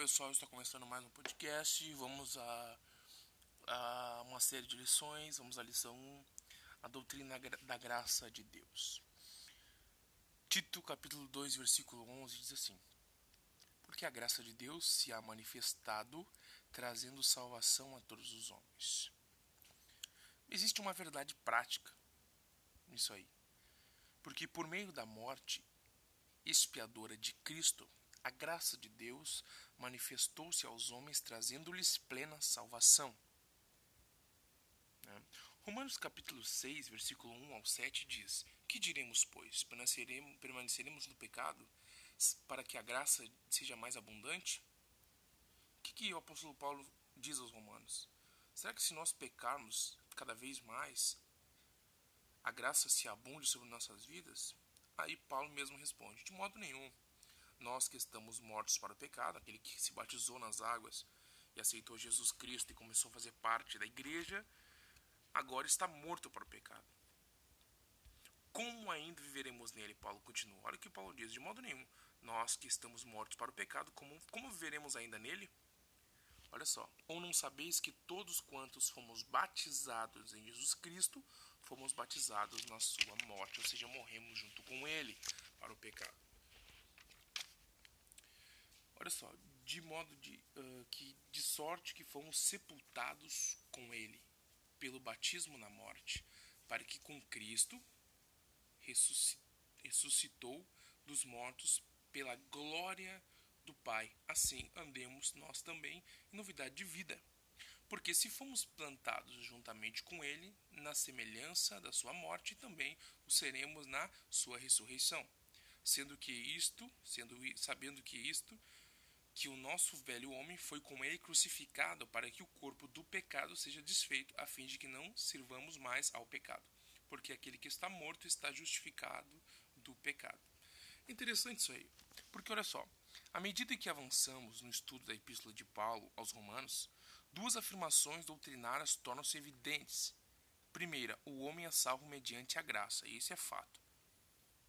pessoal, está começando mais um podcast. Vamos a, a, uma série de lições. Vamos à lição 1, a doutrina da graça de Deus. Tito, capítulo 2, versículo 11 diz assim: Porque a graça de Deus se há manifestado, trazendo salvação a todos os homens. Existe uma verdade prática nisso aí. Porque por meio da morte expiadora de Cristo, a graça de Deus manifestou-se aos homens, trazendo-lhes plena salvação. Né? Romanos capítulo 6, versículo 1 ao 7 diz: Que diremos, pois? Permaneceremos, no pecado para que a graça seja mais abundante? O que, que o apóstolo Paulo diz aos romanos? Será que se nós pecarmos cada vez mais, a graça se abunde sobre nossas vidas? Aí Paulo mesmo responde: De modo nenhum. Nós que estamos mortos para o pecado, aquele que se batizou nas águas e aceitou Jesus Cristo e começou a fazer parte da igreja, agora está morto para o pecado. Como ainda viveremos nele? Paulo continua. Olha o que Paulo diz: De modo nenhum. Nós que estamos mortos para o pecado, como, como viveremos ainda nele? Olha só. Ou não sabeis que todos quantos fomos batizados em Jesus Cristo, fomos batizados na sua morte, ou seja, morremos junto com ele para o pecado. Olha só, de modo de, uh, que de sorte que fomos sepultados com ele pelo batismo na morte, para que com Cristo ressuscitou dos mortos pela glória do Pai. Assim andemos nós também em novidade de vida. Porque se fomos plantados juntamente com ele na semelhança da sua morte, também o seremos na sua ressurreição. Sendo que isto, sendo sabendo que isto que o nosso velho homem foi com ele crucificado para que o corpo do pecado seja desfeito, a fim de que não sirvamos mais ao pecado. Porque aquele que está morto está justificado do pecado. Interessante isso aí. Porque olha só, à medida que avançamos no estudo da epístola de Paulo aos Romanos, duas afirmações doutrinárias tornam-se evidentes. Primeira, o homem é salvo mediante a graça, e esse é fato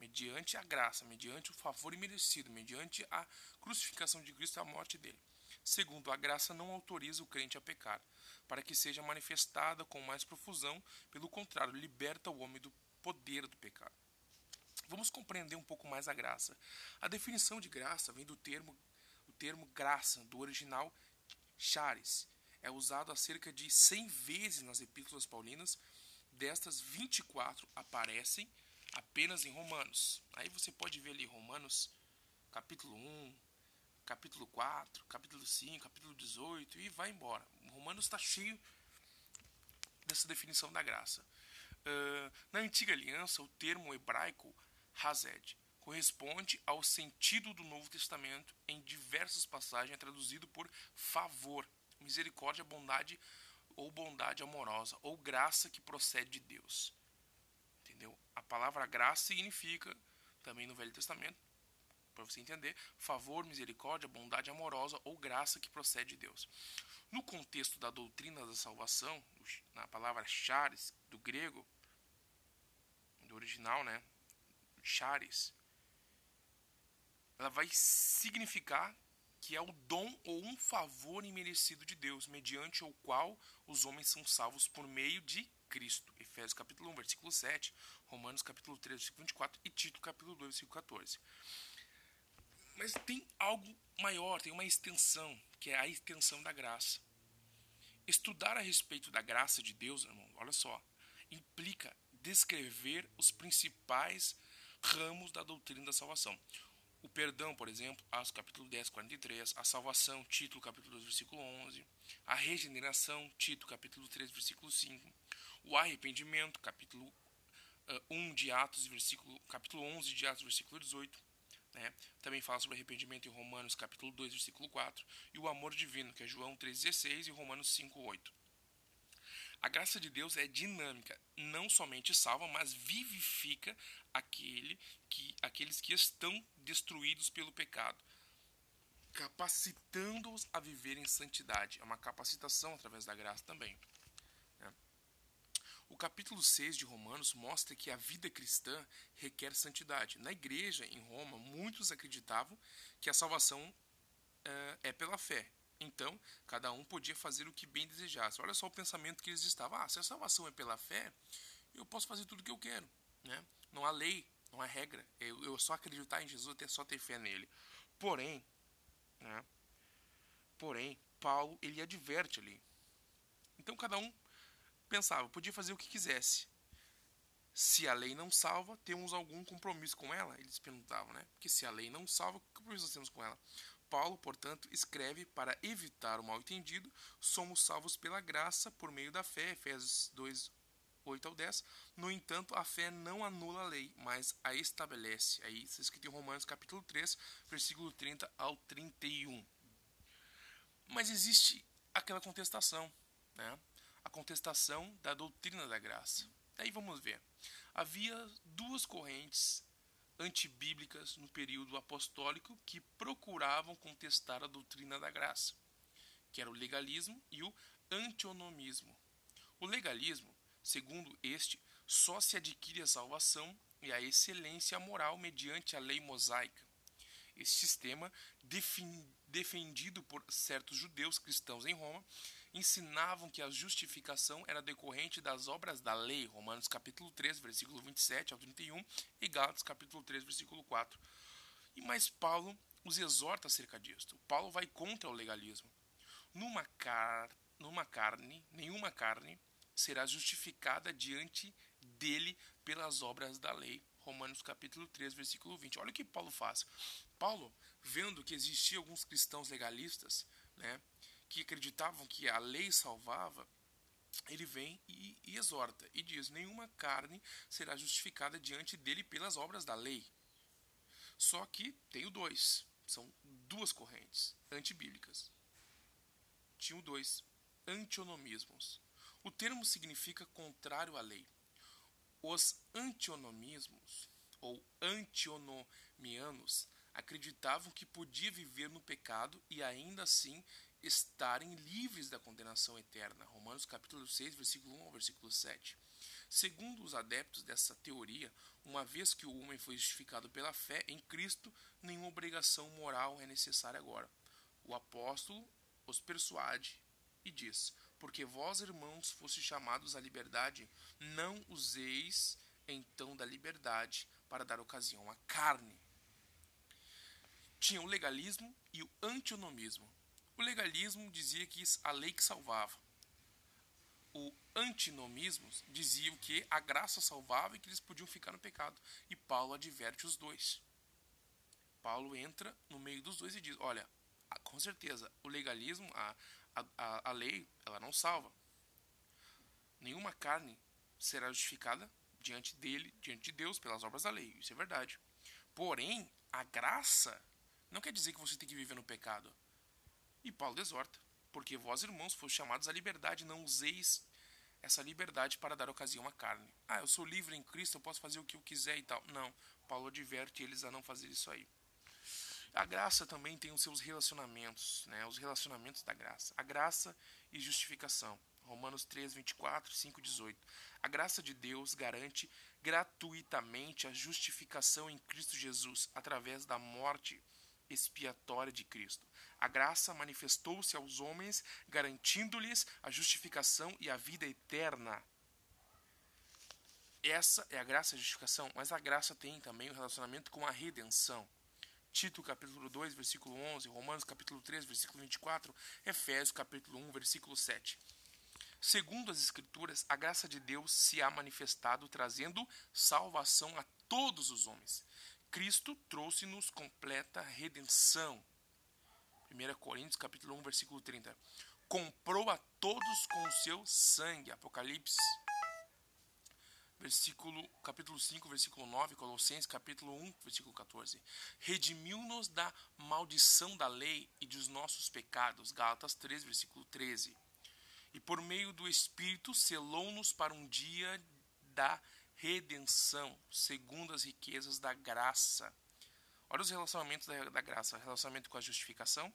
mediante a graça, mediante o favor imerecido, mediante a crucificação de Cristo e a morte dele. Segundo, a graça não autoriza o crente a pecar, para que seja manifestada com mais profusão, pelo contrário, liberta o homem do poder do pecado. Vamos compreender um pouco mais a graça. A definição de graça vem do termo o termo graça, do original charis. É usado a cerca de 100 vezes nas epístolas paulinas. Destas, 24 aparecem apenas em Romanos. Aí você pode ver ali Romanos capítulo 1, capítulo 4, capítulo 5, capítulo 18 e vai embora. Romanos está cheio dessa definição da graça. Uh, na antiga aliança, o termo hebraico hazed corresponde ao sentido do Novo Testamento em diversas passagens, é traduzido por favor, misericórdia, bondade ou bondade amorosa, ou graça que procede de Deus. A palavra graça significa, também no Velho Testamento, para você entender, favor, misericórdia, bondade amorosa ou graça que procede de Deus. No contexto da doutrina da salvação, na palavra charis, do grego, do original, né? Charis, ela vai significar que é o dom ou um favor imerecido de Deus, mediante o qual os homens são salvos por meio de Cristo. Efésios capítulo 1, versículo 7, Romanos capítulo 3, versículo 24 e Tito capítulo 2, versículo 14. Mas tem algo maior, tem uma extensão, que é a extensão da graça. Estudar a respeito da graça de Deus, irmão, olha só, implica descrever os principais ramos da doutrina da salvação. O perdão, por exemplo, Atos capítulo 10, 43, a salvação, Tito capítulo 2, versículo 11, a regeneração, Tito capítulo 3, versículo 5, o arrependimento, capítulo uh, 1 de Atos, versículo, capítulo 11 de Atos, versículo 18. Né? Também fala sobre arrependimento em Romanos, capítulo 2, versículo 4. E o amor divino, que é João 3,16 e Romanos 5, 8. A graça de Deus é dinâmica, não somente salva, mas vivifica aquele que, aqueles que estão destruídos pelo pecado, capacitando-os a viver em santidade. É uma capacitação através da graça também. O capítulo 6 de Romanos mostra que a vida cristã requer santidade. Na igreja em Roma, muitos acreditavam que a salvação uh, é pela fé. Então, cada um podia fazer o que bem desejasse. Olha só o pensamento que eles estavam. Ah, se a salvação é pela fé, eu posso fazer tudo o que eu quero. Né? Não há lei, não há regra. Eu, eu só acreditar em Jesus, até só ter fé nele. Porém, né? porém, Paulo ele adverte ali. Então cada um pensava, podia fazer o que quisesse. Se a lei não salva, temos algum compromisso com ela? Eles perguntavam, né? Porque se a lei não salva, que compromisso nós temos com ela? Paulo, portanto, escreve para evitar o mal-entendido, somos salvos pela graça por meio da fé, Efésios 2, 8 ao 10. No entanto, a fé não anula a lei, mas a estabelece. Aí está escrito em Romanos capítulo 3, versículo 30 ao 31. Mas existe aquela contestação, né? A contestação da doutrina da graça. Daí vamos ver. Havia duas correntes antibíblicas no período apostólico que procuravam contestar a doutrina da graça, que era o legalismo e o antionomismo. O legalismo, segundo este, só se adquire a salvação e a excelência moral mediante a lei mosaica. Esse sistema, defendido por certos judeus cristãos em Roma, ensinavam que a justificação era decorrente das obras da lei, Romanos capítulo 3, versículo 27 ao 31 e Gálatas capítulo 3, versículo 4. E mais Paulo os exorta acerca disto. Paulo vai contra o legalismo. Numa, car numa carne, nenhuma carne será justificada diante dele pelas obras da lei. Romanos capítulo 3, versículo 20. Olha o que Paulo faz. Paulo, vendo que existiam alguns cristãos legalistas, né, que acreditavam que a lei salvava, ele vem e, e exorta e diz: nenhuma carne será justificada diante dele pelas obras da lei. Só que tenho dois, são duas correntes antibíblicas. Tinha dois antionomismos. O termo significa contrário à lei. Os antionomismos ou antionomianos acreditavam que podia viver no pecado e ainda assim estarem livres da condenação eterna. Romanos capítulo 6, versículo 1 ao versículo 7. Segundo os adeptos dessa teoria, uma vez que o homem foi justificado pela fé em Cristo, nenhuma obrigação moral é necessária agora. O apóstolo os persuade e diz: Porque vós, irmãos, fostes chamados à liberdade, não useis então da liberdade para dar ocasião à carne. Tinha o legalismo e o antinomiismo. O legalismo dizia que a lei que salvava. O antinomismo dizia que a graça salvava e que eles podiam ficar no pecado. E Paulo adverte os dois. Paulo entra no meio dos dois e diz: Olha, com certeza, o legalismo, a, a, a lei, ela não salva. Nenhuma carne será justificada diante dele, diante de Deus, pelas obras da lei. Isso é verdade. Porém, a graça não quer dizer que você tem que viver no pecado. E Paulo exorta, porque vós, irmãos, fostes chamados à liberdade, não useis essa liberdade para dar ocasião à carne. Ah, eu sou livre em Cristo, eu posso fazer o que eu quiser e tal. Não, Paulo adverte eles a não fazer isso aí. A graça também tem os seus relacionamentos, né? os relacionamentos da graça. A graça e justificação. Romanos 3, 24, 5, 18. A graça de Deus garante gratuitamente a justificação em Cristo Jesus através da morte expiatória de Cristo. A graça manifestou-se aos homens, garantindo-lhes a justificação e a vida eterna. Essa é a graça e a justificação, mas a graça tem também o um relacionamento com a redenção. Tito capítulo 2, versículo 11, Romanos capítulo 3, versículo 24, Efésios capítulo 1, versículo 7. Segundo as escrituras, a graça de Deus se há manifestado trazendo salvação a todos os homens. Cristo trouxe-nos completa redenção. 1 Coríntios capítulo 1, versículo 30. Comprou a todos com o seu sangue. Apocalipse versículo capítulo 5, versículo 9, Colossenses capítulo 1, versículo 14. Redimiu-nos da maldição da lei e dos nossos pecados. Gálatas 3, versículo 13. E por meio do Espírito selou-nos para um dia da redenção, segundo as riquezas da graça. Olha os relacionamentos da, da graça: relacionamento com a justificação,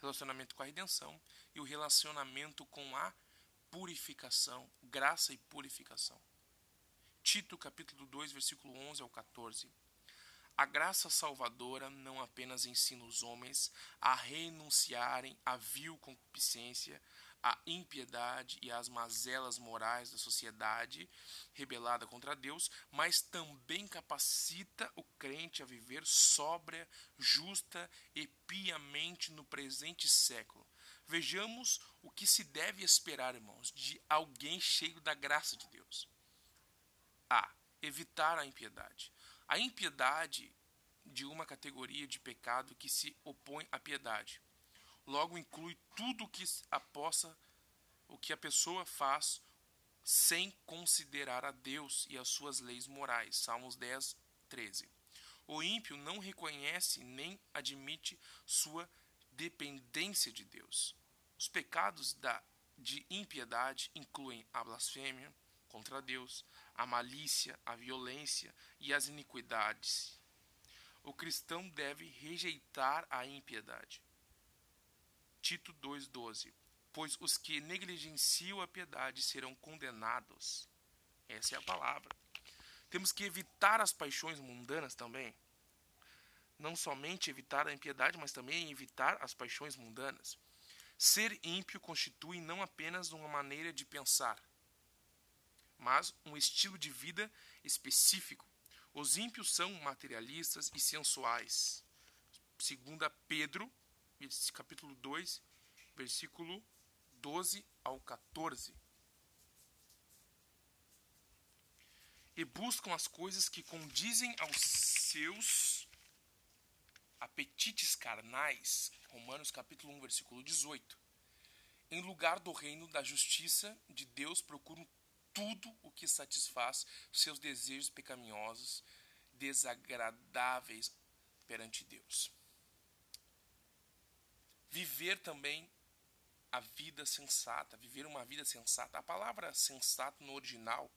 relacionamento com a redenção e o relacionamento com a purificação, graça e purificação. Tito capítulo 2, versículo 11 ao 14. A graça salvadora não apenas ensina os homens a renunciarem à vil concupiscência, à impiedade e às mazelas morais da sociedade rebelada contra Deus, mas também capacita o crente a viver sóbria, justa e piamente no presente século. Vejamos o que se deve esperar, irmãos, de alguém cheio da graça de Deus. A. Evitar a impiedade. A impiedade de uma categoria de pecado que se opõe à piedade. Logo inclui tudo o que a possa, o que a pessoa faz sem considerar a Deus e as suas leis morais. Salmos 10, 13. O ímpio não reconhece nem admite sua dependência de Deus. Os pecados da, de impiedade incluem a blasfêmia contra Deus, a malícia, a violência e as iniquidades. O cristão deve rejeitar a impiedade. Tito 2,12 Pois os que negligenciam a piedade serão condenados. Essa é a palavra. Temos que evitar as paixões mundanas também. Não somente evitar a impiedade, mas também evitar as paixões mundanas. Ser ímpio constitui não apenas uma maneira de pensar, mas um estilo de vida específico. Os ímpios são materialistas e sensuais. Segunda Pedro, capítulo 2, versículo 12 ao 14. E buscam as coisas que condizem aos seus apetites carnais. Romanos capítulo 1, versículo 18. Em lugar do reino da justiça de Deus procuram tudo o que satisfaz seus desejos pecaminosos, desagradáveis perante Deus. Viver também a vida sensata, viver uma vida sensata. A palavra sensato no original,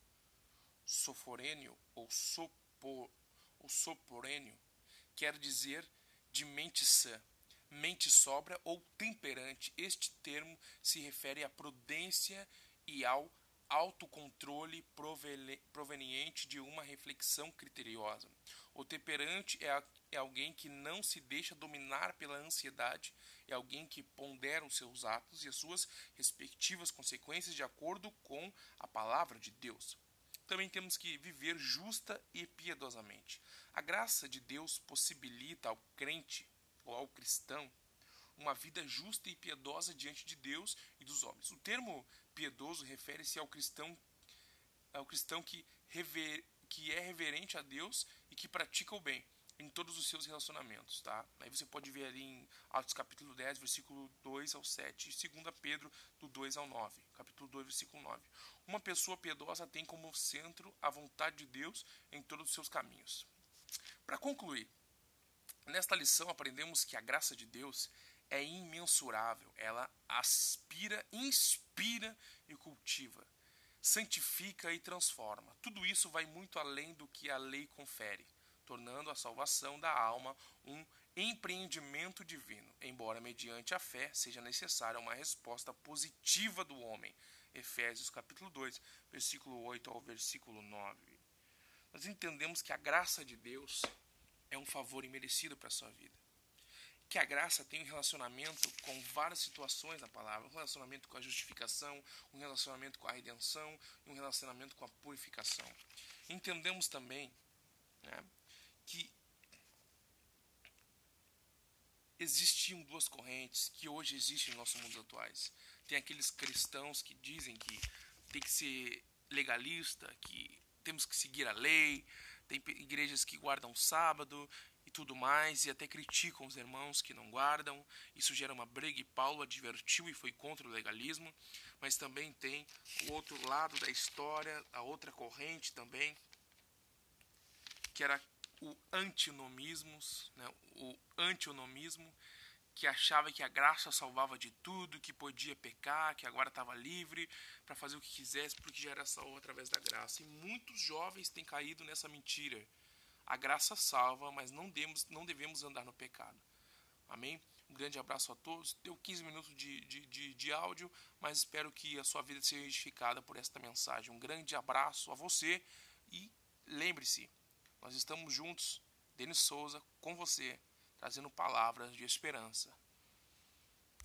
soforênio ou, sopor, ou soporênio, quer dizer de mente sã, mente sobra ou temperante. Este termo se refere à prudência e ao autocontrole proveniente de uma reflexão criteriosa. O temperante é, é alguém que não se deixa dominar pela ansiedade, é alguém que pondera os seus atos e as suas respectivas consequências de acordo com a palavra de Deus. Também temos que viver justa e piedosamente. A graça de Deus possibilita ao crente ou ao cristão uma vida justa e piedosa diante de Deus e dos homens. O termo piedoso refere-se ao cristão ao cristão que, rever, que é reverente a Deus e que pratica o bem em todos os seus relacionamentos, tá? Aí você pode ver ali em Atos capítulo 10, versículo 2 ao 7, e 2 Pedro do 2 ao 9, capítulo 2, versículo 9. Uma pessoa piedosa tem como centro a vontade de Deus em todos os seus caminhos. Para concluir, nesta lição aprendemos que a graça de Deus é imensurável. Ela aspira, inspira e cultiva, santifica e transforma. Tudo isso vai muito além do que a lei confere, tornando a salvação da alma um empreendimento divino, embora mediante a fé seja necessária uma resposta positiva do homem. Efésios capítulo 2, versículo 8 ao versículo 9. Nós entendemos que a graça de Deus é um favor imerecido para a sua vida que a graça tem um relacionamento com várias situações na palavra, um relacionamento com a justificação, um relacionamento com a redenção, um relacionamento com a purificação. Entendemos também né, que existiam duas correntes que hoje existem em nossos mundos atuais. Tem aqueles cristãos que dizem que tem que ser legalista, que temos que seguir a lei, tem igrejas que guardam sábado tudo mais, e até criticam os irmãos que não guardam. Isso gera uma briga, e Paulo advertiu e foi contra o legalismo. Mas também tem o outro lado da história, a outra corrente também, que era o antinomismo, né, o antinomismo, que achava que a graça salvava de tudo, que podia pecar, que agora estava livre para fazer o que quisesse, porque já era salvo através da graça. E muitos jovens têm caído nessa mentira a graça salva, mas não, demos, não devemos andar no pecado. Amém? Um grande abraço a todos. Deu 15 minutos de, de, de, de áudio, mas espero que a sua vida seja edificada por esta mensagem. Um grande abraço a você e lembre-se, nós estamos juntos Denis Souza com você, trazendo palavras de esperança.